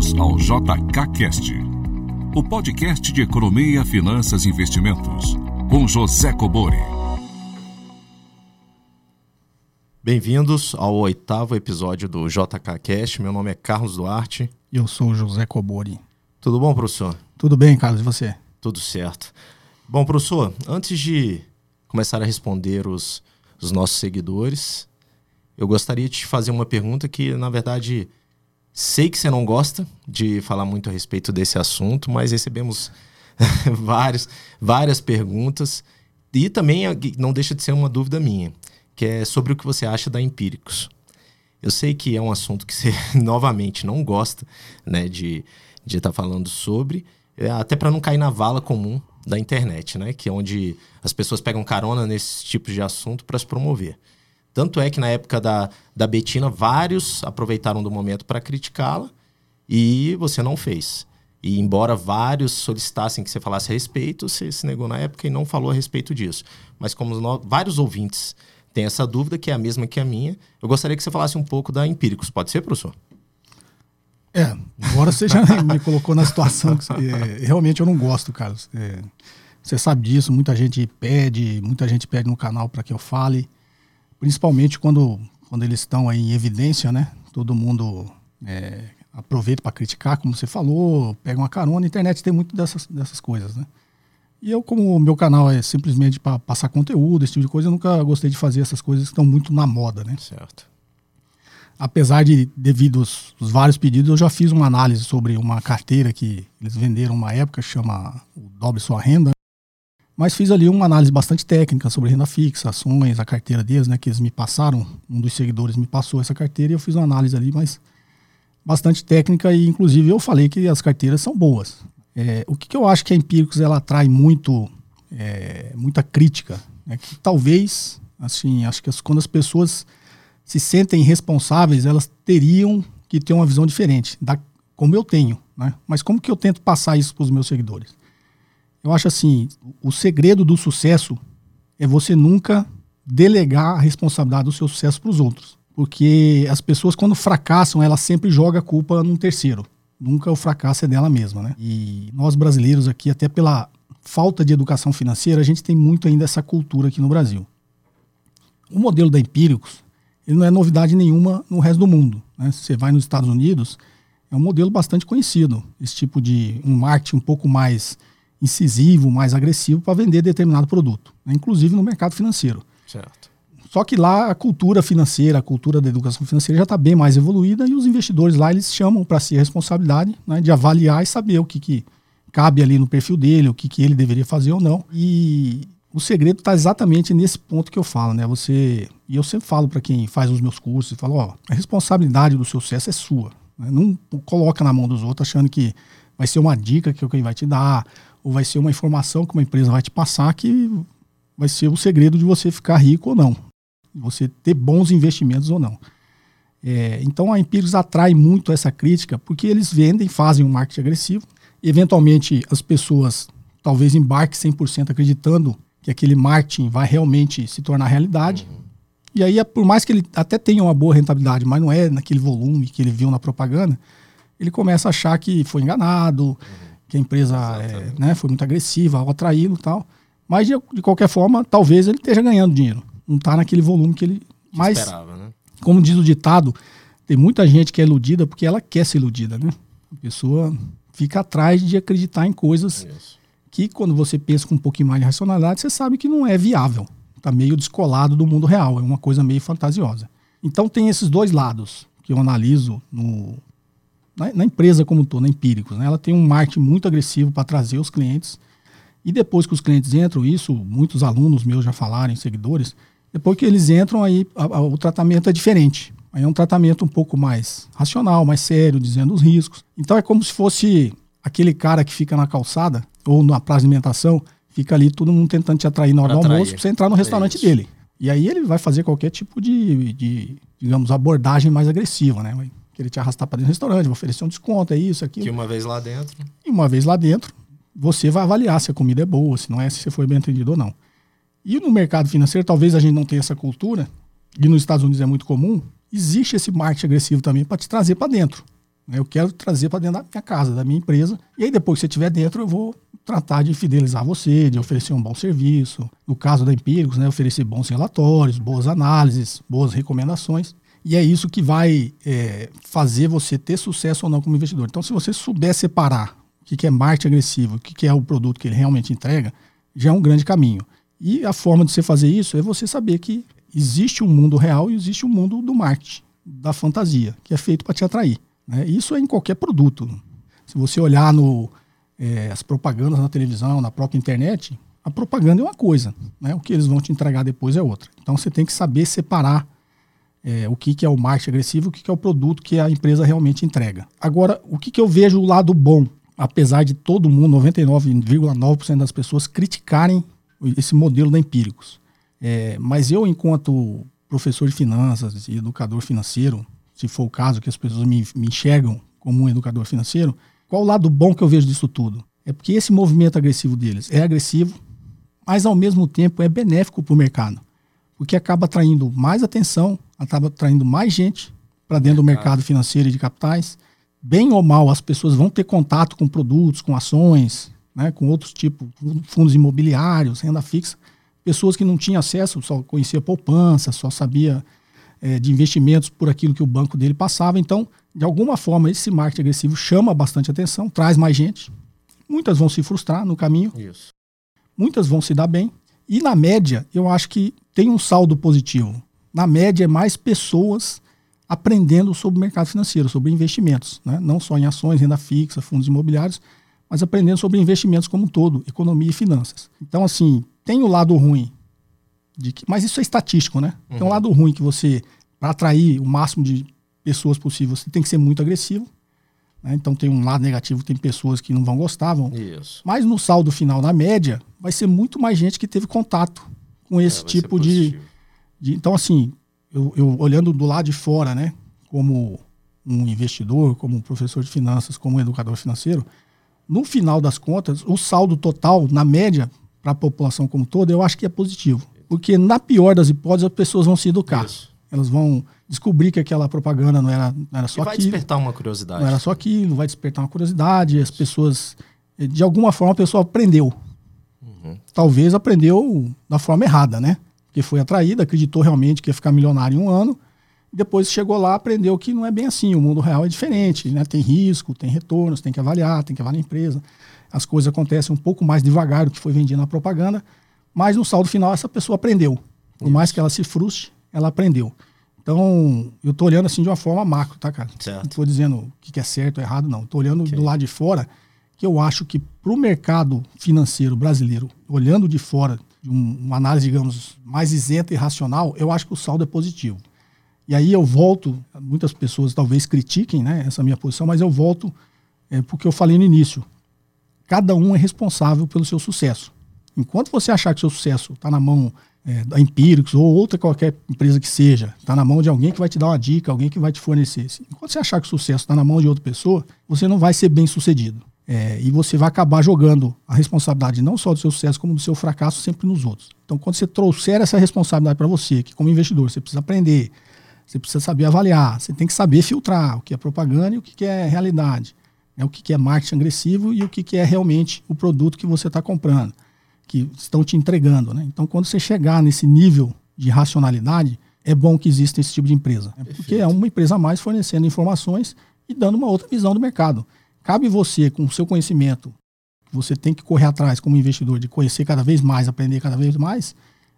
Bem-vindos ao JKCast, o podcast de economia, finanças e investimentos, com José Cobori. Bem-vindos ao oitavo episódio do JKCast. Meu nome é Carlos Duarte. E eu sou o José Cobori. Tudo bom, professor? Tudo bem, Carlos, e você? Tudo certo. Bom, professor, antes de começar a responder os, os nossos seguidores, eu gostaria de te fazer uma pergunta que, na verdade, sei que você não gosta de falar muito a respeito desse assunto, mas recebemos vários, várias perguntas e também não deixa de ser uma dúvida minha, que é sobre o que você acha da Empíricos. Eu sei que é um assunto que você, novamente, não gosta né, de estar de tá falando sobre, é, até para não cair na vala comum da internet, né, que é onde as pessoas pegam carona nesses tipos de assunto para se promover. Tanto é que na época da, da Betina, vários aproveitaram do momento para criticá-la e você não fez. E embora vários solicitassem que você falasse a respeito, você se negou na época e não falou a respeito disso. Mas como nós, vários ouvintes têm essa dúvida, que é a mesma que a minha, eu gostaria que você falasse um pouco da Empíricos. Pode ser, professor? É, agora você já me colocou na situação que é, realmente eu não gosto, Carlos. É, você sabe disso, muita gente pede, muita gente pede no canal para que eu fale principalmente quando, quando eles estão aí em evidência, né? Todo mundo é, aproveita para criticar, como você falou, pega uma carona. A internet tem muito dessas, dessas coisas, né? E eu, como o meu canal é simplesmente para passar conteúdo, esse tipo de coisa, eu nunca gostei de fazer essas coisas que estão muito na moda, né? Certo. Apesar de, devido aos, aos vários pedidos, eu já fiz uma análise sobre uma carteira que eles venderam uma época, chama o Dobre Sua Renda, mas fiz ali uma análise bastante técnica sobre renda fixa, ações, a carteira deles, né? Que eles me passaram, um dos seguidores me passou essa carteira e eu fiz uma análise ali, mas bastante técnica e inclusive eu falei que as carteiras são boas. É, o que, que, eu acho que a Empíricos ela atrai muito, é, muita crítica, é que talvez, assim, acho que as, quando as pessoas se sentem responsáveis, elas teriam que ter uma visão diferente, da, como eu tenho, né? Mas como que eu tento passar isso para os meus seguidores? Eu acho assim, o segredo do sucesso é você nunca delegar a responsabilidade do seu sucesso para os outros. Porque as pessoas, quando fracassam, elas sempre jogam a culpa num terceiro. Nunca o fracasso é dela mesma, né? E nós brasileiros aqui, até pela falta de educação financeira, a gente tem muito ainda essa cultura aqui no Brasil. O modelo da Empíricos, ele não é novidade nenhuma no resto do mundo. Né? Você vai nos Estados Unidos, é um modelo bastante conhecido. Esse tipo de um marketing um pouco mais incisivo, mais agressivo para vender determinado produto, né? inclusive no mercado financeiro. Certo. Só que lá a cultura financeira, a cultura da educação financeira já está bem mais evoluída e os investidores lá eles chamam para si a responsabilidade né, de avaliar e saber o que, que cabe ali no perfil dele, o que, que ele deveria fazer ou não. E o segredo está exatamente nesse ponto que eu falo, né? Você e eu sempre falo para quem faz os meus cursos, falo, ó, a responsabilidade do seu sucesso é sua. Né? Não coloca na mão dos outros achando que vai ser uma dica que alguém vai te dar ou vai ser uma informação que uma empresa vai te passar que vai ser o segredo de você ficar rico ou não, você ter bons investimentos ou não. É, então a Empíricos atrai muito essa crítica porque eles vendem, fazem um marketing agressivo. Eventualmente as pessoas talvez embarquem 100% acreditando que aquele marketing vai realmente se tornar realidade. Uhum. E aí, por mais que ele até tenha uma boa rentabilidade, mas não é naquele volume que ele viu na propaganda, ele começa a achar que foi enganado, uhum que a empresa é, né, foi muito agressiva ao atraí-lo e tal. Mas, de, de, qualquer forma, talvez ele esteja ganhando dinheiro. Não está naquele volume que ele. Mas, esperava, né? como diz o ditado, tem muita gente que é iludida porque ela quer ser iludida, né? A pessoa fica atrás de acreditar em coisas Isso. que, quando você pensa com um pouquinho mais de racionalidade, você sabe que não é viável. Está meio descolado do mundo real, é uma coisa meio fantasiosa. Então, tem esses dois lados que eu analiso no, na, na empresa como estou, na Empíricos, né? ela tem um marketing muito agressivo para trazer os clientes. E depois que os clientes entram, isso muitos alunos meus já falaram, seguidores, depois que eles entram, aí a, a, o tratamento é diferente. Aí é um tratamento um pouco mais racional, mais sério, dizendo os riscos. Então é como se fosse aquele cara que fica na calçada ou na praça de alimentação, fica ali todo mundo tentando te atrair na hora pra do almoço para você entrar no restaurante é dele. E aí ele vai fazer qualquer tipo de, de, digamos, abordagem mais agressiva, né? Querer te arrastar para dentro do restaurante, vai oferecer um desconto, é isso, aquilo. Que uma vez lá dentro. E uma vez lá dentro, você vai avaliar se a comida é boa, se não é, se você foi bem atendido ou não. E no mercado financeiro, talvez a gente não tenha essa cultura, e nos Estados Unidos é muito comum, existe esse marketing agressivo também para te trazer para dentro. Né? Eu quero trazer para dentro da minha casa, da minha empresa. E aí, depois que você estiver dentro, eu vou tratar de fidelizar você, de oferecer um bom serviço. No caso da Empíricos, né, oferecer bons relatórios, boas análises, boas recomendações. E é isso que vai é, fazer você ter sucesso ou não como investidor. Então, se você souber separar o que é marketing agressivo, o que é o produto que ele realmente entrega, já é um grande caminho. E a forma de você fazer isso é você saber que existe um mundo real e existe um mundo do marketing, da fantasia, que é feito para te atrair. Né? Isso é em qualquer produto. Se você olhar no, é, as propagandas na televisão, na própria internet, a propaganda é uma coisa, né? o que eles vão te entregar depois é outra. Então você tem que saber separar é, o que, que é o marketing agressivo, o que, que é o produto que a empresa realmente entrega. Agora, o que, que eu vejo o lado bom, apesar de todo mundo, 99,9% das pessoas criticarem esse modelo da Empíricos. É, mas eu, enquanto professor de finanças e educador financeiro, se for o caso que as pessoas me, me enxergam como um educador financeiro, qual o lado bom que eu vejo disso tudo? É porque esse movimento agressivo deles é agressivo, mas ao mesmo tempo é benéfico para o mercado, porque acaba atraindo mais atenção, acaba atraindo mais gente para dentro do mercado financeiro e de capitais. Bem ou mal, as pessoas vão ter contato com produtos, com ações, né, com outros tipos, fundos imobiliários, renda fixa. Pessoas que não tinham acesso, só conhecia poupança, só sabia é, de investimentos por aquilo que o banco dele passava. Então, de alguma forma, esse marketing agressivo chama bastante atenção, traz mais gente. Muitas vão se frustrar no caminho, Isso. muitas vão se dar bem. E na média, eu acho que tem um saldo positivo. Na média, é mais pessoas aprendendo sobre o mercado financeiro, sobre investimentos, né? não só em ações, renda fixa, fundos imobiliários, mas aprendendo sobre investimentos como um todo, economia e finanças. Então, assim, tem o lado ruim de que, mas isso é estatístico, né? Uhum. Tem um lado ruim que você, para atrair o máximo de pessoas possível, você tem que ser muito agressivo. Né? Então tem um lado negativo, tem pessoas que não vão gostar. Vão. Isso. Mas no saldo final, na média, vai ser muito mais gente que teve contato com esse é, tipo de, de, Então, assim, eu, eu, olhando do lado de fora, né? Como um investidor, como um professor de finanças, como um educador financeiro, no final das contas, o saldo total, na média, para a população como toda, eu acho que é positivo. Porque, na pior das hipóteses, as pessoas vão se educar. Isso. Elas vão descobrir que aquela propaganda não era, não era só e vai aquilo. Vai despertar uma curiosidade. Não era só aquilo, vai despertar uma curiosidade. As pessoas, de alguma forma, a pessoa aprendeu. Uhum. Talvez aprendeu da forma errada, né? Porque foi atraída, acreditou realmente que ia ficar milionário em um ano. Depois chegou lá, aprendeu que não é bem assim. O mundo real é diferente, né? Tem risco, tem retornos, tem que avaliar, tem que avaliar a empresa. As coisas acontecem um pouco mais devagar do que foi vendido na propaganda. Mas no saldo final, essa pessoa aprendeu. Por Isso. mais que ela se frustre, ela aprendeu. Então, eu tô olhando assim de uma forma macro, tá, cara? Certo. Não tô dizendo o que é certo ou errado, não. Tô olhando okay. do lado de fora, que eu acho que para o mercado financeiro brasileiro, olhando de fora, de um, uma análise, digamos, mais isenta e racional, eu acho que o saldo é positivo. E aí eu volto, muitas pessoas talvez critiquem né, essa minha posição, mas eu volto é, porque eu falei no início. Cada um é responsável pelo seu sucesso. Enquanto você achar que seu sucesso está na mão é, da Empíricos ou outra qualquer empresa que seja, está na mão de alguém que vai te dar uma dica, alguém que vai te fornecer. Enquanto você achar que o sucesso está na mão de outra pessoa, você não vai ser bem sucedido. É, e você vai acabar jogando a responsabilidade não só do seu sucesso, como do seu fracasso sempre nos outros. Então, quando você trouxer essa responsabilidade para você, que como investidor você precisa aprender, você precisa saber avaliar, você tem que saber filtrar o que é propaganda e o que é realidade, né? o que é marketing agressivo e o que é realmente o produto que você está comprando que estão te entregando. Né? Então, quando você chegar nesse nível de racionalidade, é bom que exista esse tipo de empresa. Né? Porque é uma empresa a mais fornecendo informações e dando uma outra visão do mercado. Cabe você, com o seu conhecimento, você tem que correr atrás como investidor de conhecer cada vez mais, aprender cada vez mais,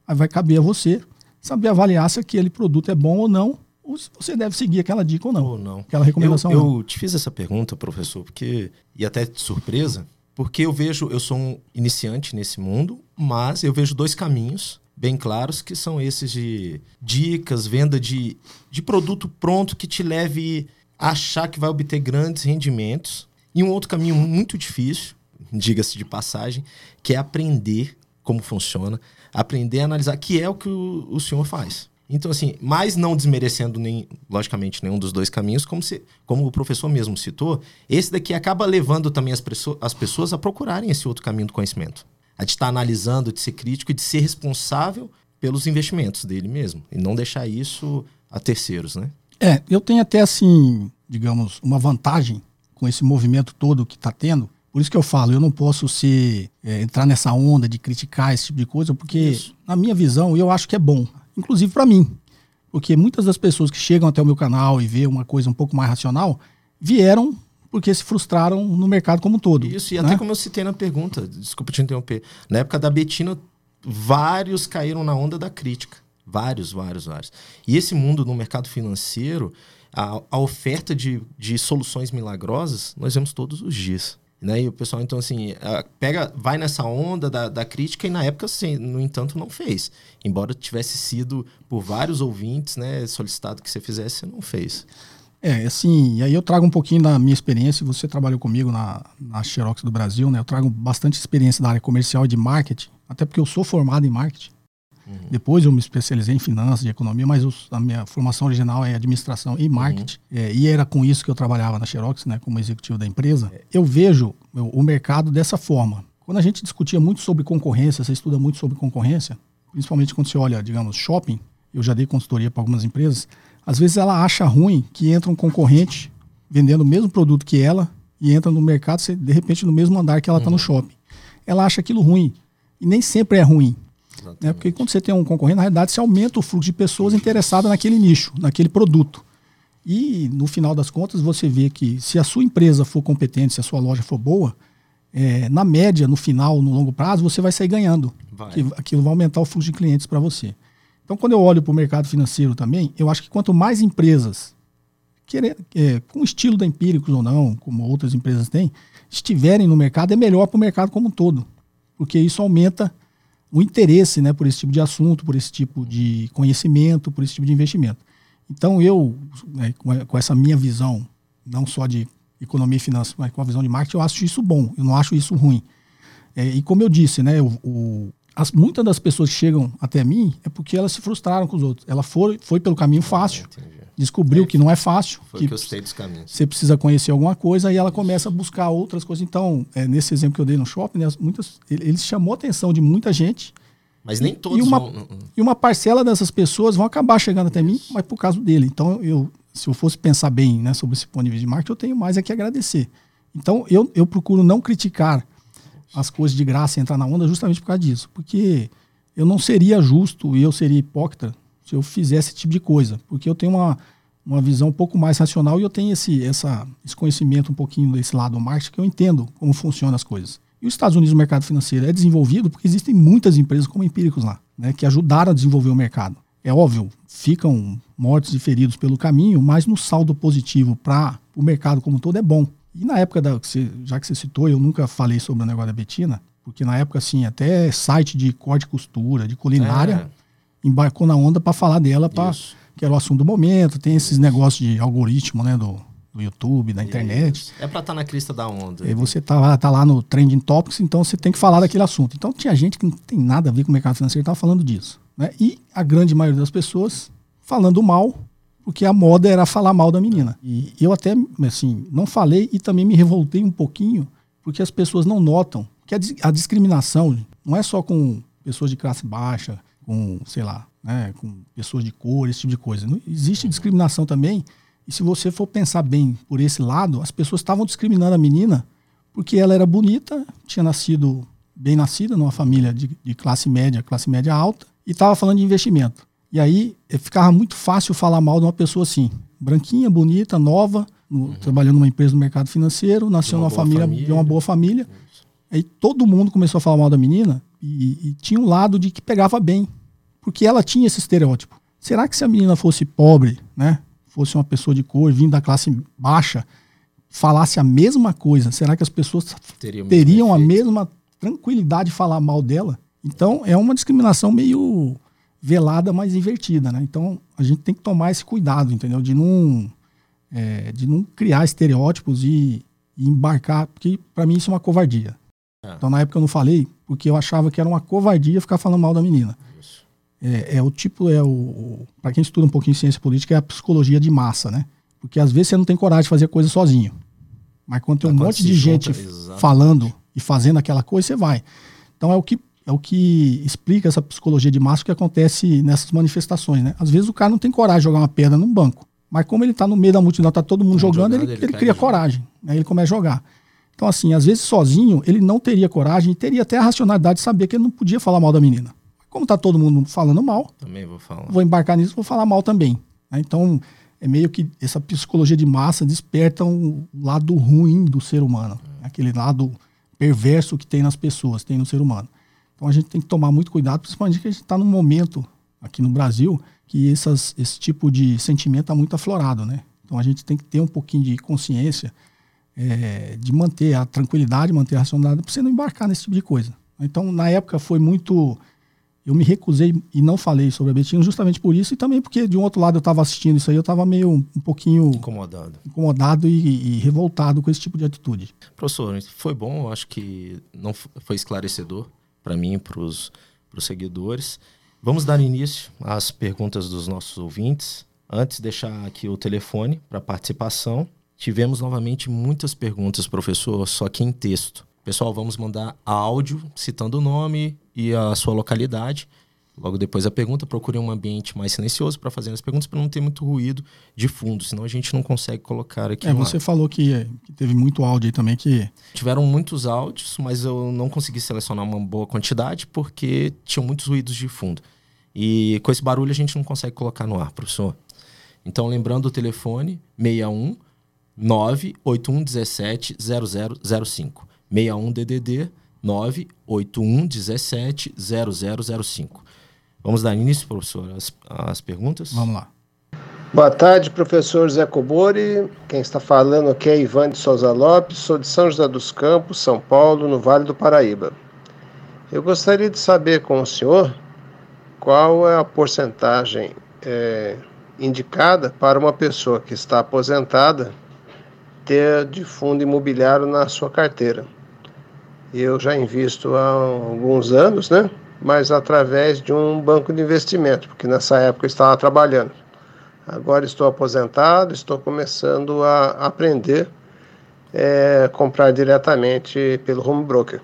aí vai caber a você saber avaliar se aquele produto é bom ou não, ou se você deve seguir aquela dica ou não. Ou não. Aquela recomendação. Eu, eu te fiz essa pergunta, professor, porque, e até de surpresa, porque eu vejo, eu sou um iniciante nesse mundo, mas eu vejo dois caminhos bem claros que são esses de dicas, venda de, de produto pronto que te leve a achar que vai obter grandes rendimentos. E um outro caminho muito difícil, diga-se de passagem, que é aprender como funciona, aprender a analisar, que é o que o, o senhor faz. Então, assim, mas não desmerecendo, nem, logicamente, nenhum dos dois caminhos, como, se, como o professor mesmo citou, esse daqui acaba levando também as, as pessoas a procurarem esse outro caminho do conhecimento. A de estar analisando, de ser crítico e de ser responsável pelos investimentos dele mesmo. E não deixar isso a terceiros, né? É, eu tenho até, assim, digamos, uma vantagem com esse movimento todo que está tendo. Por isso que eu falo, eu não posso ser é, entrar nessa onda de criticar esse tipo de coisa, porque isso. na minha visão eu acho que é bom, inclusive para mim, porque muitas das pessoas que chegam até o meu canal e vê uma coisa um pouco mais racional vieram porque se frustraram no mercado como um todo. Isso, e né? até como eu citei na pergunta, desculpa te interromper, na época da Betina, vários caíram na onda da crítica. Vários, vários, vários. E esse mundo no mercado financeiro, a, a oferta de, de soluções milagrosas, nós vemos todos os dias. Né? E o pessoal, então, assim, pega, vai nessa onda da, da crítica e na época, assim, no entanto, não fez. Embora tivesse sido por vários ouvintes, né, solicitado que você fizesse, você não fez. É, assim, e aí eu trago um pouquinho da minha experiência. Você trabalhou comigo na, na Xerox do Brasil, né? Eu trago bastante experiência da área comercial e de marketing, até porque eu sou formado em marketing. Uhum. Depois eu me especializei em finanças e economia, mas os, a minha formação original é administração e marketing. Uhum. É, e era com isso que eu trabalhava na Xerox, né, como executivo da empresa. Eu vejo o mercado dessa forma. Quando a gente discutia muito sobre concorrência, você estuda muito sobre concorrência, principalmente quando você olha, digamos, shopping, eu já dei consultoria para algumas empresas, às vezes ela acha ruim que entra um concorrente vendendo o mesmo produto que ela e entra no mercado, de repente, no mesmo andar que ela está uhum. no shopping. Ela acha aquilo ruim. E nem sempre é ruim. Né? Porque quando você tem um concorrente, na realidade, você aumenta o fluxo de pessoas interessadas naquele nicho, naquele produto. E, no final das contas, você vê que se a sua empresa for competente, se a sua loja for boa, é, na média, no final, no longo prazo, você vai sair ganhando. Vai. Que, aquilo vai aumentar o fluxo de clientes para você. Então, quando eu olho para o mercado financeiro também, eu acho que quanto mais empresas, querer, é, com estilo da Empíricos ou não, como outras empresas têm, estiverem no mercado, é melhor para o mercado como um todo. Porque isso aumenta o interesse né, por esse tipo de assunto, por esse tipo de conhecimento, por esse tipo de investimento. Então, eu, né, com essa minha visão, não só de economia e finanças, mas com a visão de marketing, eu acho isso bom, eu não acho isso ruim. É, e como eu disse, né, o, o as, muitas das pessoas que chegam até mim é porque elas se frustraram com os outros. Ela foi, foi pelo caminho fácil, descobriu é, que não é fácil, que, que você precisa conhecer alguma coisa e ela começa a buscar outras coisas. Então, é, nesse exemplo que eu dei no shopping, né, muitas, ele, ele chamou a atenção de muita gente. Mas nem todos e uma, vão... E uma parcela dessas pessoas vão acabar chegando até Isso. mim, mas por causa dele. Então, eu, se eu fosse pensar bem né, sobre esse ponto de vista de marketing, eu tenho mais é que agradecer. Então, eu, eu procuro não criticar as coisas de graça e entrar na onda justamente por causa disso. Porque eu não seria justo e eu seria hipócrita se eu fizesse esse tipo de coisa. Porque eu tenho uma, uma visão um pouco mais racional e eu tenho esse, essa, esse conhecimento um pouquinho desse lado do marketing que eu entendo como funcionam as coisas. E os Estados Unidos, o mercado financeiro é desenvolvido porque existem muitas empresas como Empíricos lá, né, que ajudaram a desenvolver o mercado. É óbvio, ficam mortos e feridos pelo caminho, mas no saldo positivo para o mercado como um todo é bom. E na época da. Já que você citou, eu nunca falei sobre o negócio da Betina, porque na época, assim, até site de corte e costura, de culinária, é. Embarcou na onda para falar dela, pra, que era o assunto do momento. Tem esses negócios de algoritmo, né, do, do YouTube, da internet. Isso. É para estar tá na crista da onda. E você tá lá, tá lá no Trending Topics, então você tem que falar daquele assunto. Então tinha gente que não tem nada a ver com o mercado financeiro, estava falando disso. Né? E a grande maioria das pessoas falando mal porque a moda era falar mal da menina. E eu até, assim, não falei e também me revoltei um pouquinho, porque as pessoas não notam que a, discriminação não é só com pessoas de classe baixa, com, sei lá, né, com pessoas de cor, esse tipo de coisa. Não, existe discriminação também. E se você for pensar bem por esse lado, as pessoas estavam discriminando a menina porque ela era bonita, tinha nascido bem nascida numa família de, de classe média, classe média alta, e estava falando de investimento. E aí eh, ficava muito fácil falar mal de uma pessoa assim, branquinha, bonita, nova, no, uhum. trabalhando numa empresa no mercado financeiro, nasceu numa família, família, de uma boa família. Isso. Aí todo mundo começou a falar mal da menina e, e, tinha um lado de que pegava bem, porque ela tinha esse estereótipo. Será que se a menina fosse pobre, né, fosse uma pessoa de cor, vindo da classe baixa, falasse a mesma coisa, será que as pessoas teriam, teriam a mesma tranquilidade de falar mal dela? Então é uma discriminação meio velada, mas invertida, né? Então a gente tem que tomar esse cuidado, entendeu? De não, é, de não criar estereótipos e, e embarcar, porque para mim isso é uma covardia. É. Então na época eu não falei, porque eu achava que era uma covardia ficar falando mal da menina. É, é, o tipo, é o, para quem estuda um pouquinho ciência política, é a psicologia de massa, né? Porque às vezes você não tem coragem de fazer coisa sozinho. Mas quando tem um monte de gente falando e fazendo aquela coisa, você vai. Então é o que é o que explica essa psicologia de massa que acontece nessas manifestações, né? Às vezes o cara não tem coragem de jogar uma pedra num banco, Mas como ele está no meio da multidão, está todo mundo jogando, jogando, ele, ele, ele cria coragem. Aí ele começa a jogar. Então, assim, às vezes sozinho, ele não teria coragem, teria até a racionalidade de saber que ele não podia falar mal da menina. Como está todo mundo falando mal, também vou falar. Vou embarcar nisso, vou falar mal também. Né? Então, é meio que essa psicologia de massa desperta um lado ruim do ser humano, é. aquele lado perverso que tem nas pessoas, tem no ser humano. Então a gente tem que tomar muito cuidado, principalmente que a gente está num momento aqui no Brasil que essas, esse tipo de sentimento está muito aflorado, né? Então a gente tem que ter um pouquinho de consciência é, de manter a tranquilidade, manter a racionalidade, para você não embarcar nesse tipo de coisa. Então na época foi muito eu me recusei e não falei sobre a Betinho justamente por isso e também porque de um outro lado eu estava assistindo isso aí, eu estava meio um, pouquinho incomodado, incomodado e, e, revoltado com esse tipo de atitude. Professor, foi bom, acho que não foi esclarecedor para mim, para os seguidores. Vamos dar início às perguntas dos nossos ouvintes. Antes, deixar aqui o telefone para participação. Tivemos novamente muitas perguntas, professor, só que em texto. Pessoal, vamos mandar áudio citando o nome e a sua localidade. Logo depois da pergunta, procure um ambiente mais silencioso para fazer as perguntas, para não ter muito ruído de fundo, senão a gente não consegue colocar aqui. É, você falou que, que, teve muito áudio aí também que. Tiveram muitos áudios, mas eu não consegui selecionar uma boa quantidade porque tinham muitos ruídos de fundo. E com esse barulho a gente não consegue colocar no ar, professor. Então, lembrando o telefone 61 981 17 0005. 61 DDD 981 17 0005. Vamos dar início, professor, às, às perguntas? Vamos lá. Boa tarde, professor Zé Cobori. Quem está falando aqui é Ivan de Souza Lopes, sou de São José dos Campos, São Paulo, no Vale do Paraíba. Eu gostaria de saber com o senhor qual é a porcentagem é, indicada para uma pessoa que está aposentada ter de fundo imobiliário na sua carteira. Eu já invisto há alguns anos, né? Mas através de um banco de investimento, porque nessa época eu estava trabalhando. Agora estou aposentado, estou começando a aprender é, comprar diretamente pelo home broker.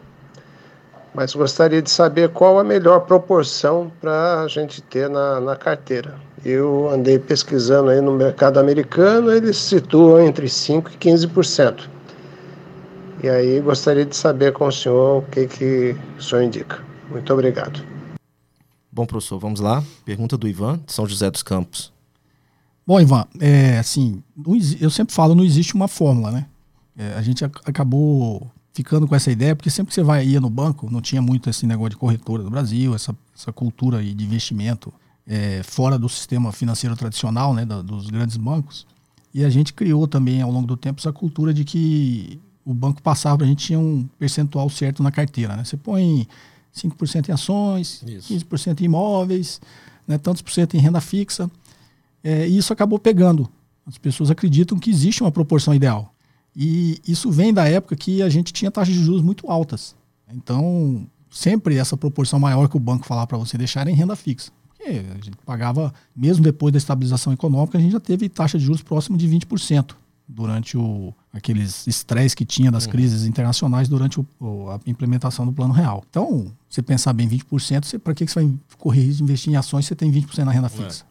Mas gostaria de saber qual a melhor proporção para a gente ter na, na carteira. Eu andei pesquisando aí no mercado americano, eles situam entre 5% e 15%. E aí gostaria de saber com o senhor o que, que o senhor indica. Muito obrigado. Bom, professor, vamos lá. Pergunta do Ivan, de São José dos Campos. Bom, Ivan, é, assim, eu sempre falo, não existe uma fórmula, né? É, a gente acabou ficando com essa ideia, porque sempre que você vai ia no banco, não tinha muito esse negócio de corretora no Brasil, essa, essa cultura de investimento é, fora do sistema financeiro tradicional, né, da, dos grandes bancos. E a gente criou também, ao longo do tempo, essa cultura de que o banco passava, a gente tinha um percentual certo na carteira. Né? Você põe 5% em ações, isso. 15% em imóveis, né, tantos por cento em renda fixa. É, e isso acabou pegando. As pessoas acreditam que existe uma proporção ideal. E isso vem da época que a gente tinha taxas de juros muito altas. Então, sempre essa proporção maior que o banco falava para você deixar era em renda fixa. Porque a gente pagava, mesmo depois da estabilização econômica, a gente já teve taxa de juros próxima de 20% durante o, aqueles estresse que tinha das uhum. crises internacionais durante o, a implementação do plano real. Então, você pensar bem 20%, para que, que você vai correr risco de investir em ações se você tem 20% na renda fixa?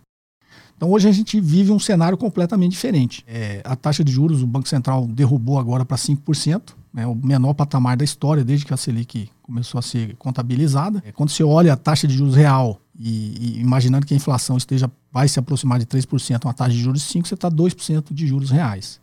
Então, hoje a gente vive um cenário completamente diferente. É, a taxa de juros, o Banco Central derrubou agora para 5%, né, o menor patamar da história desde que a Selic começou a ser contabilizada. É, quando você olha a taxa de juros real e, e, imaginando que a inflação esteja vai se aproximar de 3%, uma taxa de juros de 5%, você está 2% de juros reais.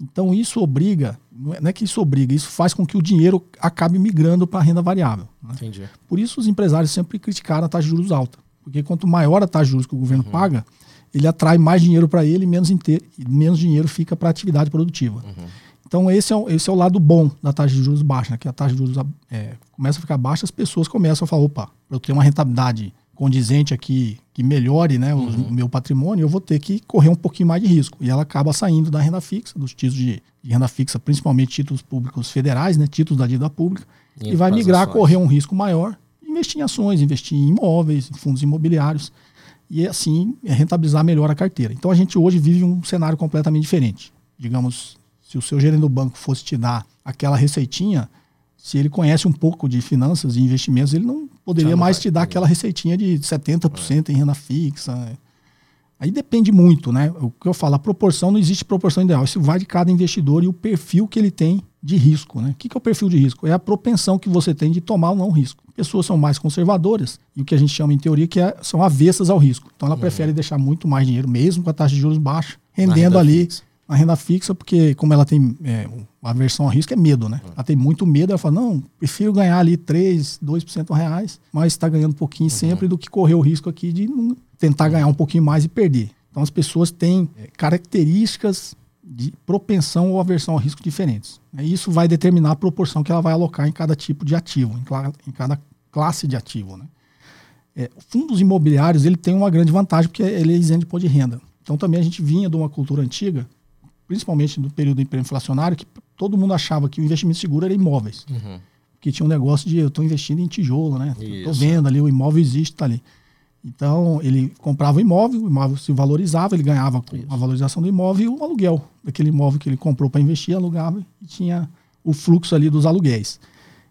Então isso obriga, é, não é que isso obriga, isso faz com que o dinheiro acabe migrando para a renda variável. Né? Entendi. Por isso os empresários sempre criticaram a taxa de juros alta. Porque quanto maior a taxa de juros que o governo uhum. paga, ele atrai mais dinheiro para ele e menos, menos dinheiro fica para a atividade produtiva. Uhum. Então esse é, o, esse é o lado bom da taxa de juros baixa, né? que a taxa de juros é, começa a ficar baixa, as pessoas começam a falar, opa, eu tenho uma rentabilidade condizente aqui que melhore né, uhum. o meu patrimônio, eu vou ter que correr um pouquinho mais de risco. E ela acaba saindo da renda fixa, dos títulos de, de renda fixa, principalmente títulos públicos federais, né, títulos da dívida pública, e, e vai migrar a correr um risco maior, investir em ações, investir em imóveis, em fundos imobiliários, e assim rentabilizar melhor a carteira. Então a gente hoje vive um cenário completamente diferente. Digamos, se o seu gerente do banco fosse te dar aquela receitinha, se ele conhece um pouco de finanças e investimentos, ele não poderia não mais vai, te dar aquela receitinha de 70% é. em renda fixa. Aí depende muito, né? O que eu falo, a proporção não existe proporção ideal. Isso vai de cada investidor e o perfil que ele tem de risco, né? O que é o perfil de risco? É a propensão que você tem de tomar ou não risco. Pessoas são mais conservadoras e o que a gente chama em teoria que é, são avessas ao risco. Então ela uhum. prefere deixar muito mais dinheiro, mesmo com a taxa de juros baixa, rendendo ali fixa. A renda fixa, porque como ela tem é, a aversão ao risco é medo, né? Ela tem muito medo, ela fala, não, prefiro ganhar ali 3, 2% reais, mas está ganhando um pouquinho uhum. sempre do que correr o risco aqui de tentar ganhar um pouquinho mais e perder. Então as pessoas têm é, características de propensão ou aversão ao risco diferentes. E isso vai determinar a proporção que ela vai alocar em cada tipo de ativo, em, cada classe de ativo. Né? É, fundos imobiliários ele tem uma grande vantagem porque ele é isento de imposto de renda. Então também a gente vinha de uma cultura antiga, principalmente no período inflacionário, que todo mundo achava que o investimento seguro era imóveis. Uhum. Porque tinha um negócio de eu estou investindo em tijolo, né? Estou vendo ali, o imóvel existe, está ali. Então, ele comprava o imóvel, o imóvel se valorizava, ele ganhava com a valorização do imóvel e o aluguel daquele imóvel que ele comprou para investir, alugava e tinha o fluxo ali dos aluguéis.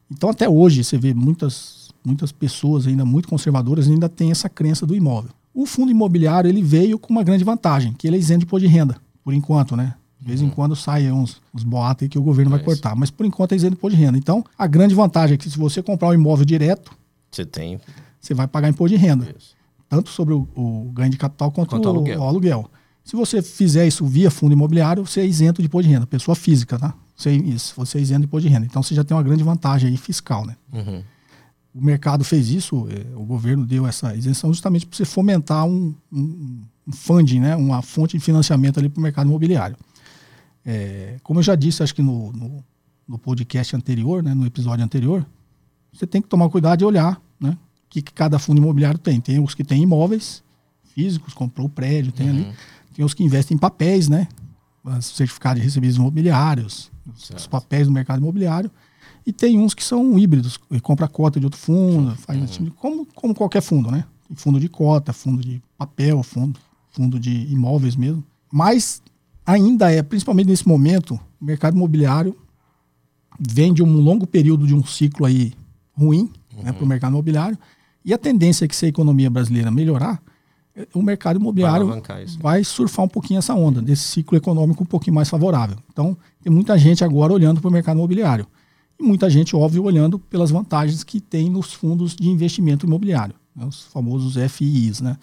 Então, até hoje, você vê muitas, muitas pessoas ainda muito conservadoras ainda têm essa crença do imóvel. O fundo imobiliário, ele veio com uma grande vantagem, que ele é isento de imposto de renda, por enquanto, né? De vez em quando saem uns, uns boatos aí que o governo vai cortar, mas por enquanto é isento de imposto de renda. Então, a grande vantagem é que se você comprar um imóvel direto, você tem, você vai pagar imposto de renda. Isso tanto sobre o, o ganho de capital quanto, quanto o, aluguel. o, aluguel. Se você fizer isso via fundo imobiliário, você é isento de imposto de renda, pessoa física, tá? Você, isso, você é isento de imposto de renda. Então você já tem uma grande vantagem aí fiscal, né? Uhum. O mercado fez isso, é, o governo deu essa isenção justamente para você fomentar um, um, um, funding, né? uma fonte de financiamento ali para o mercado imobiliário. É, como eu já disse, acho que no, no, no podcast anterior, né? no episódio anterior, você tem que tomar cuidado e olhar né? que, que cada fundo imobiliário tem. Tem os que têm imóveis físicos, comprou o prédio, tem uhum. ali. Tem os que investem em papéis, né? Certificados de recebíveis imobiliários, certo. os papéis do mercado imobiliário. E tem uns que são híbridos, compra cota de outro fundo, faz uhum. Tipo, como, como qualquer fundo, né? Fundo de cota, fundo de papel, fundo, fundo de imóveis mesmo. Mas ainda é, principalmente nesse momento, o mercado imobiliário vem de um longo período de um ciclo aí ruim né, uhum. né, para o mercado imobiliário. E a tendência é que se a economia brasileira melhorar, o mercado imobiliário vai, vai, surfar um pouquinho essa onda, desse ciclo econômico um pouquinho mais favorável. Então, tem muita gente agora olhando para o mercado imobiliário. E muita gente, óbvio, olhando pelas vantagens que tem nos fundos de investimento imobiliário, né, os famosos FIIs. Né?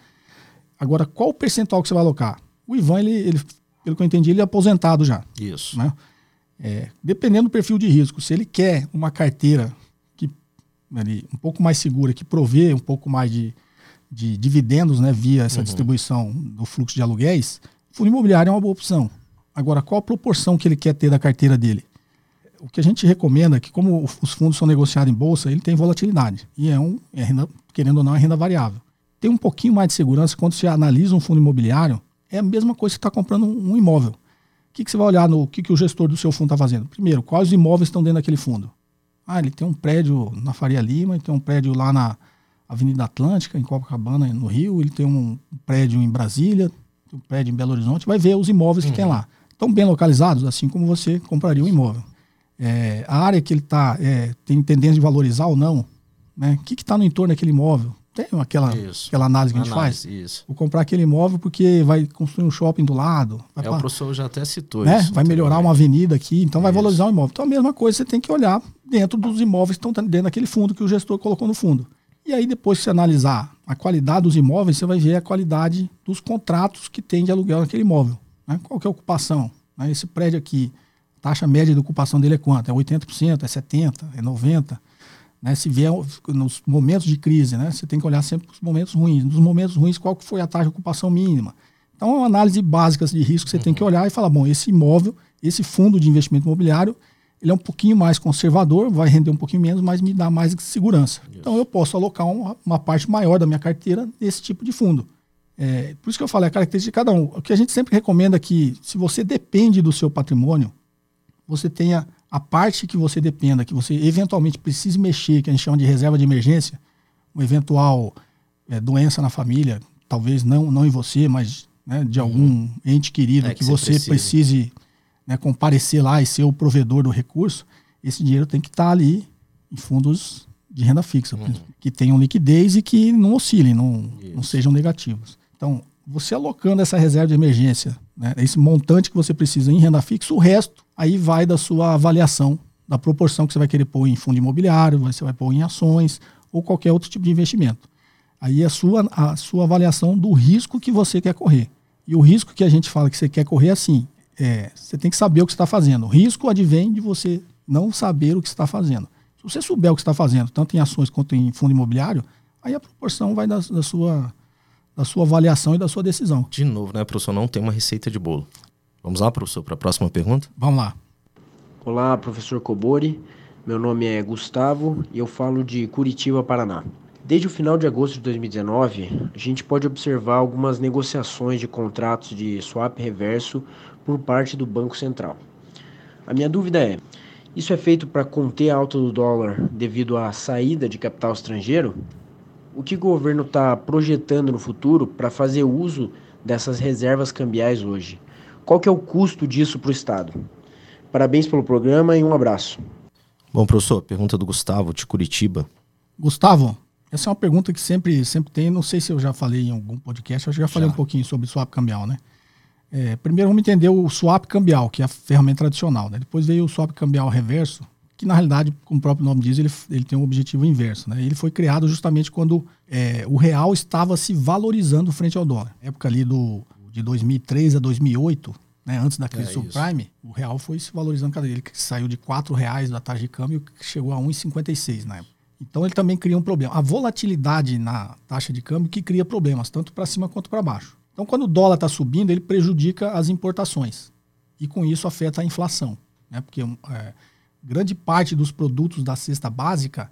Agora, qual o percentual que você vai alocar? O Ivan, ele, ele, pelo que eu entendi, ele é aposentado já. Isso. Né? É, dependendo do perfil de risco, se ele quer uma carteira ali, um pouco mais segura, que provê um pouco mais de, de dividendos né, via essa uhum. distribuição do fluxo de aluguéis, fundo imobiliário é uma boa opção. Agora, qual a proporção que ele quer ter da carteira dele? O que a gente recomenda é que, como os fundos são negociados em bolsa, ele tem volatilidade. E é um, é renda, querendo ou não, é renda variável. Tem um pouquinho mais de segurança quando você analisa um fundo imobiliário, é a mesma coisa que está comprando um, imóvel. O que, que você vai olhar no que, que o gestor do seu fundo está fazendo? Primeiro, quais imóveis estão dentro daquele fundo? Ah, ele tem um prédio na Faria Lima, ele tem um prédio lá na Avenida Atlântica, em Copacabana, no Rio, ele tem um prédio em Brasília, um prédio em Belo Horizonte, vai ver os imóveis uhum. que tem lá. Estão bem localizados, assim como você compraria um imóvel. É, a área que ele está é, tem tendência de valorizar ou não, né? O que está no entorno daquele imóvel? Tem aquela, aquela análise que a gente análise, faz? Isso. Vou comprar aquele imóvel porque vai construir um shopping do lado. é, pra, o professor já até citou né? isso. Vai melhorar uma avenida aqui, então vai isso. valorizar o imóvel. Então a mesma coisa você tem que olhar dentro dos imóveis que estão dentro daquele fundo que o gestor colocou no fundo. E aí depois que você analisar a qualidade dos imóveis, você vai ver a qualidade dos contratos que tem de aluguel naquele imóvel. Né? Qual que é a ocupação? Né? Esse prédio aqui, a taxa média de ocupação dele é quanto? É 80%, é 70%, é 90%? Né? Se vier nos momentos de crise, né? você tem que olhar sempre os momentos ruins. Nos momentos ruins, qual que foi a taxa de ocupação mínima? Então, é uma análise básica de risco que você uhum. tem que olhar e falar, bom, esse imóvel, esse fundo de investimento imobiliário, ele é um pouquinho mais conservador, vai render um pouquinho menos, mas me dá mais segurança. Isso. Então, eu posso alocar uma, uma, parte maior da minha carteira nesse tipo de fundo. É, por isso que eu falei, a característica de cada um. O que a gente sempre recomenda é que, se você depende do seu patrimônio, você tenha a parte que você dependa, que você eventualmente precise mexer, que a gente chama de reserva de emergência, uma eventual é, doença na família, talvez não, não em você, mas né, de uhum. algum ente querido é que, que, você precise né, comparecer lá e ser o provedor do recurso, esse dinheiro tem que estar tá ali em fundos de renda fixa, uhum. que tenham liquidez e que não oscilem, não, não sejam negativos. Então, você alocando essa reserva de emergência, né, esse montante que você precisa em renda fixa, o resto aí vai da sua avaliação, da proporção que você vai querer pôr em fundo imobiliário, você vai pôr em ações ou qualquer outro tipo de investimento. Aí é a sua, a sua avaliação do risco que você quer correr. E o risco que a gente fala que você quer correr é assim: é, você tem que saber o que está fazendo. O risco advém de você não saber o que está fazendo. Se você souber o que está fazendo, tanto em ações quanto em fundo imobiliário, aí a proporção vai da, da, sua, da sua avaliação e da sua decisão. De novo, né, professor? Não tem uma receita de bolo. Vamos lá, professor, para a próxima pergunta? Vamos lá. Olá, professor Cobori. Meu nome é Gustavo e eu falo de Curitiba, Paraná. Desde o final de agosto de 2019, a gente pode observar algumas negociações de contratos de swap reverso por parte do Banco Central. A minha dúvida é: isso é feito para conter a alta do dólar devido à saída de capital estrangeiro? O que o governo está projetando no futuro para fazer uso dessas reservas cambiais hoje? Qual que é o custo disso para o Estado? Parabéns pelo programa e um abraço. Bom, professor, pergunta do Gustavo de Curitiba. Gustavo, essa é uma pergunta que sempre, sempre tem. Não sei se eu já falei em algum podcast, eu já falei já. um pouquinho sobre swap cambial, né? É, primeiro vamos entender o swap cambial, que é a ferramenta tradicional. Né? Depois veio o swap cambial reverso, que na realidade, como o próprio nome diz, ele, ele tem um objetivo inverso. Né? Ele foi criado justamente quando é, o real estava se valorizando frente ao dólar. Na época ali do, de 2003 a 2008, né, antes da crise é subprime, o real foi se valorizando cada vez. Ele saiu de R$ reais da taxa de câmbio, chegou a 1,56 na época. Então ele também cria um problema. A volatilidade na taxa de câmbio que cria problemas, tanto para cima quanto para baixo. Então quando o dólar está subindo, ele prejudica as importações. E com isso afeta a inflação. Né? Porque é, grande parte dos produtos da cesta básica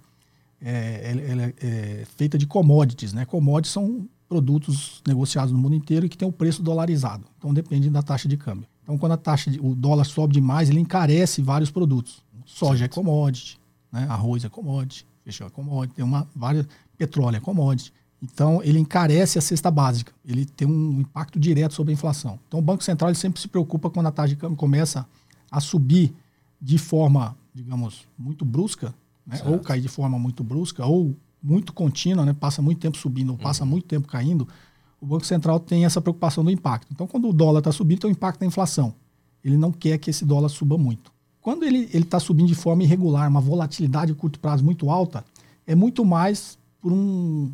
é, é, é, feita de commodities. Né? Commodities são produtos negociados no mundo inteiro e que tem o preço dolarizado. Então depende da taxa de câmbio. Então quando a taxa de, o dólar sobe demais, ele encarece vários produtos. Soja é certo. é commodity, né? arroz é commodity, feijão é commodity, tem uma várias petróleo é commodity. Então ele encarece a cesta básica. Ele tem um impacto direto sobre a inflação. Então o Banco Central sempre se preocupa quando a taxa de câmbio começa a subir de forma, digamos, muito brusca, né? ou cair de forma muito brusca, ou muito contínua, né? passa muito tempo subindo, ou passa uhum. muito tempo caindo, o Banco Central tem essa preocupação do impacto. Então, quando o dólar está subindo, tem o impacto da inflação. Ele não quer que esse dólar suba muito. Quando ele está subindo de forma irregular, uma volatilidade a curto prazo muito alta, é muito mais por um,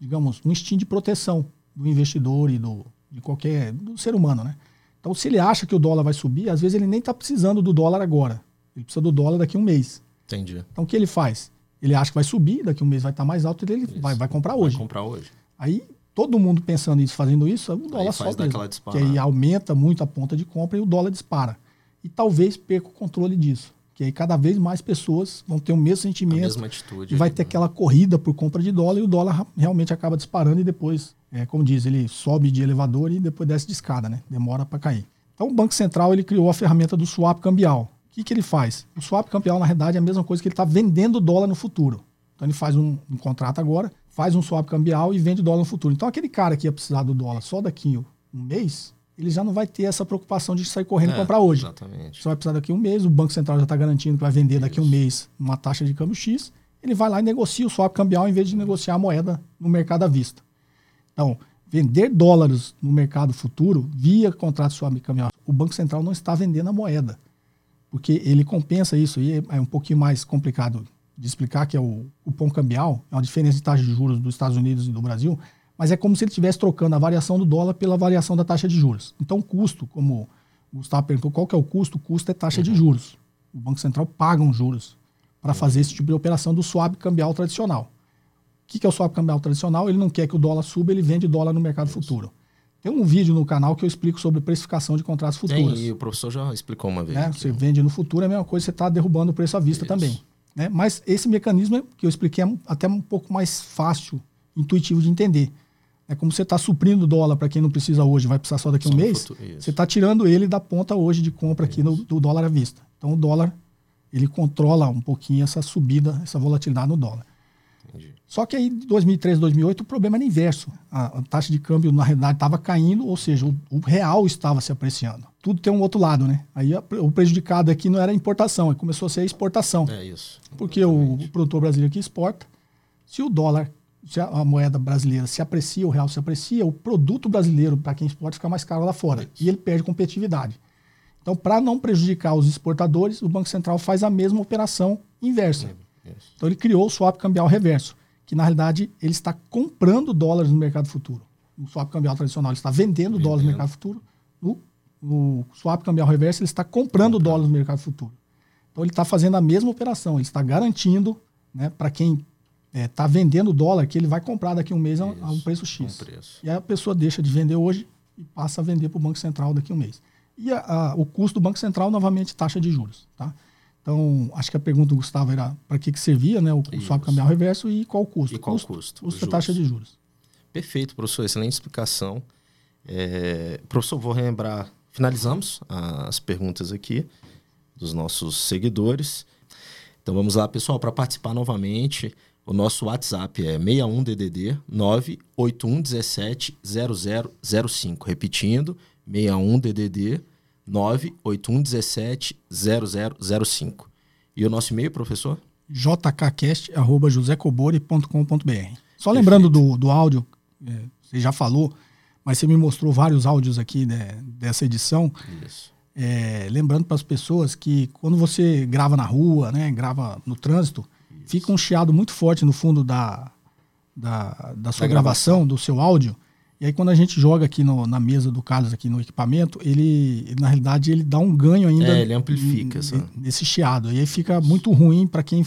digamos, um instinto de proteção do investidor e do, de qualquer do ser humano, né? Então, se ele acha que o dólar vai subir, às vezes ele nem está precisando do dólar agora. Ele precisa do dólar daqui a um mês. Entendi. Então, o que ele faz? Ele acha que vai subir, daqui a um mês vai estar tá mais alto, e ele vai, vai comprar hoje. Vai comprar hoje. Aí, todo mundo pensando isso, fazendo isso, o dólar sobe. Que aí aumenta muito a ponta de compra e o dólar dispara. E talvez perca o controle disso. Que aí cada vez mais pessoas vão ter o mesmo sentimento. A mesma atitude. E vai ter né? aquela corrida por compra de dólar e o dólar realmente acaba disparando e depois, é, como diz, ele sobe de elevador e depois desce de escada, né? Demora para cair. Então o Banco Central ele criou a ferramenta do swap cambial. O que, que ele faz? O swap cambial, na realidade, é a mesma coisa que ele está vendendo dólar no futuro. Então ele faz um, um, contrato agora, faz um swap cambial e vende dólar no futuro. Então aquele cara que ia precisar do dólar só daqui um mês, ele já não vai ter essa preocupação de sair correndo é, e comprar hoje. Exatamente. Só vai precisar daqui um mês, o Banco Central já está garantindo que vai vender daqui um mês uma taxa de câmbio X, ele vai lá e negocia o swap cambial em vez de negociar a moeda no mercado à vista. Então, vender dólares no mercado futuro via contrato swap cambial, o Banco Central não está vendendo a moeda porque ele compensa isso e é um pouquinho mais complicado de explicar, que é o cupom cambial, é uma diferença de taxa de juros dos Estados Unidos e do Brasil, mas é como se ele estivesse trocando a variação do dólar pela variação da taxa de juros. Então, o custo, como o Gustavo perguntou, qual que é o custo? O custo é taxa uhum. de juros. O Banco Central paga um juros para uhum. fazer esse tipo de operação do swap cambial tradicional. O que, que é o swap cambial tradicional? Ele não quer que o dólar suba, ele vende dólar no mercado futuro. Tem um vídeo no canal que eu explico sobre precificação de contratos futuros. Tem, e o professor já explicou uma vez. Né? Você vende no futuro, é a mesma coisa, você está derrubando o preço à vista Isso. também. Né? Mas esse mecanismo é, que eu expliquei é até um pouco mais fácil, intuitivo de entender. É como você está suprindo o dólar para quem não precisa hoje, vai precisar só daqui a um mês. Você está tirando ele da ponta hoje de compra aqui no, do dólar à vista. Então o dólar ele controla um pouquinho essa subida, essa volatilidade no dólar. Entendi. Só que aí, em 2003, 2008, o problema era inverso. A, a taxa de câmbio, na realidade, estava caindo, ou seja, o, o, real estava se apreciando. Tudo tem um outro lado, né? Aí a, o prejudicado aqui não era a importação, começou a ser a exportação. É isso. Porque o, o, produtor brasileiro aqui exporta. Se o dólar se a, a moeda brasileira se aprecia, o real se aprecia, o produto brasileiro, para quem exporta, fica mais caro lá fora. E ele perde competitividade. Então, para não prejudicar os exportadores, o Banco Central faz a mesma operação inversa. Então, ele criou o swap cambial reverso, que na realidade ele está comprando dólares no mercado futuro. No swap cambial tradicional, ele está vendendo, vendendo. dólares no mercado futuro. No, no swap cambial reverso, ele está comprando dólares no mercado futuro. Então, ele está fazendo a mesma operação, ele está garantindo né, para quem está é, vendendo dólar que ele vai comprar daqui a um mês a, a um preço X. Um preço. E aí a pessoa deixa de vender hoje e passa a vender para o Banco Central daqui a um mês. E a, a, o custo do Banco Central, novamente, taxa de juros. Tá? Então, acho que a pergunta do Gustavo era para que, que servia né, o, o swap cambial reverso e qual o custo. E qual custo? o custo? Custo da taxa de juros. Perfeito, professor. Excelente explicação. É, professor, vou relembrar. Finalizamos as perguntas aqui dos nossos seguidores. Então vamos lá, pessoal, para participar novamente. O nosso WhatsApp é 61DDD 98117 0005. Repetindo, 61DDD 98117 0005. E o nosso e-mail, professor? jkcast.josecobori.com.br. Só lembrando do, do áudio, é, você já falou, mas você me mostrou vários áudios aqui né, dessa edição. Isso. É, lembrando para as pessoas que quando você grava na rua, né, grava no trânsito, Isso. fica um chiado muito forte no fundo da, da, da sua da gravação, gravação, do seu áudio. E aí quando a gente joga aqui no, na mesa do Carlos, aqui no equipamento, ele, na realidade, ele dá um ganho ainda. É, ele amplifica. Nesse chiado. E aí fica muito ruim para quem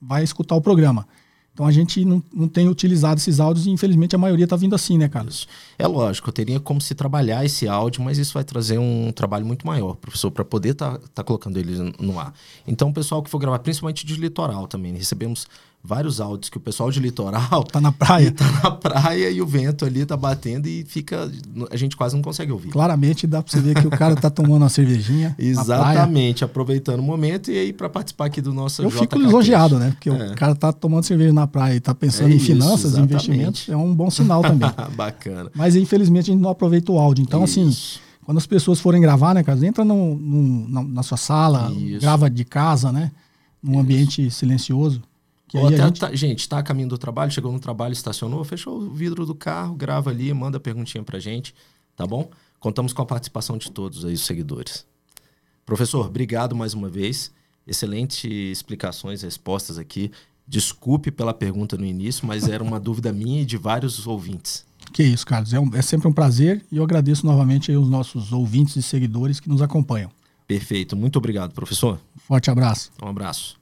vai escutar o programa. Então a gente não, não tem utilizado esses áudios e infelizmente a maioria está vindo assim, né, Carlos? É lógico, eu teria como se trabalhar esse áudio, mas isso vai trazer um trabalho muito maior, professor, para poder estar tá, tá colocando ele no ar. Então, o pessoal que for gravar, principalmente de litoral também, recebemos vários áudios que o pessoal de litoral tá na praia, tá na praia e o vento ali tá batendo e fica a gente quase não consegue ouvir. Claramente dá para você ver que o cara tá tomando uma cervejinha. Exatamente, aproveitando o momento e aí para participar aqui do nosso Eu JK fico lisonjeado, né? Porque é. o cara tá tomando cerveja na praia e tá pensando é em finanças, exatamente. investimentos, é um bom sinal também. Bacana. Mas infelizmente a gente não aproveita o áudio. Então assim, isso. assim, quando as pessoas forem gravar, né, cara, entra no, no na, na, sua sala, isso. grava de casa, né? Num isso. ambiente silencioso. Que Ou até, a gente... Tá, gente, tá a caminho do trabalho, chegou no trabalho, estacionou, fechou o vidro do carro, grava ali, manda a perguntinha pra gente, tá bom? Contamos com a participação de todos aí, os seguidores. Professor, obrigado mais uma vez. Excelentes explicações, respostas aqui. Desculpe pela pergunta no início, mas era uma dúvida minha e de vários ouvintes. Que isso, Carlos. É, um, é sempre um prazer e eu agradeço novamente os nossos ouvintes e seguidores que nos acompanham. Perfeito. Muito obrigado, professor. Forte abraço. Um abraço.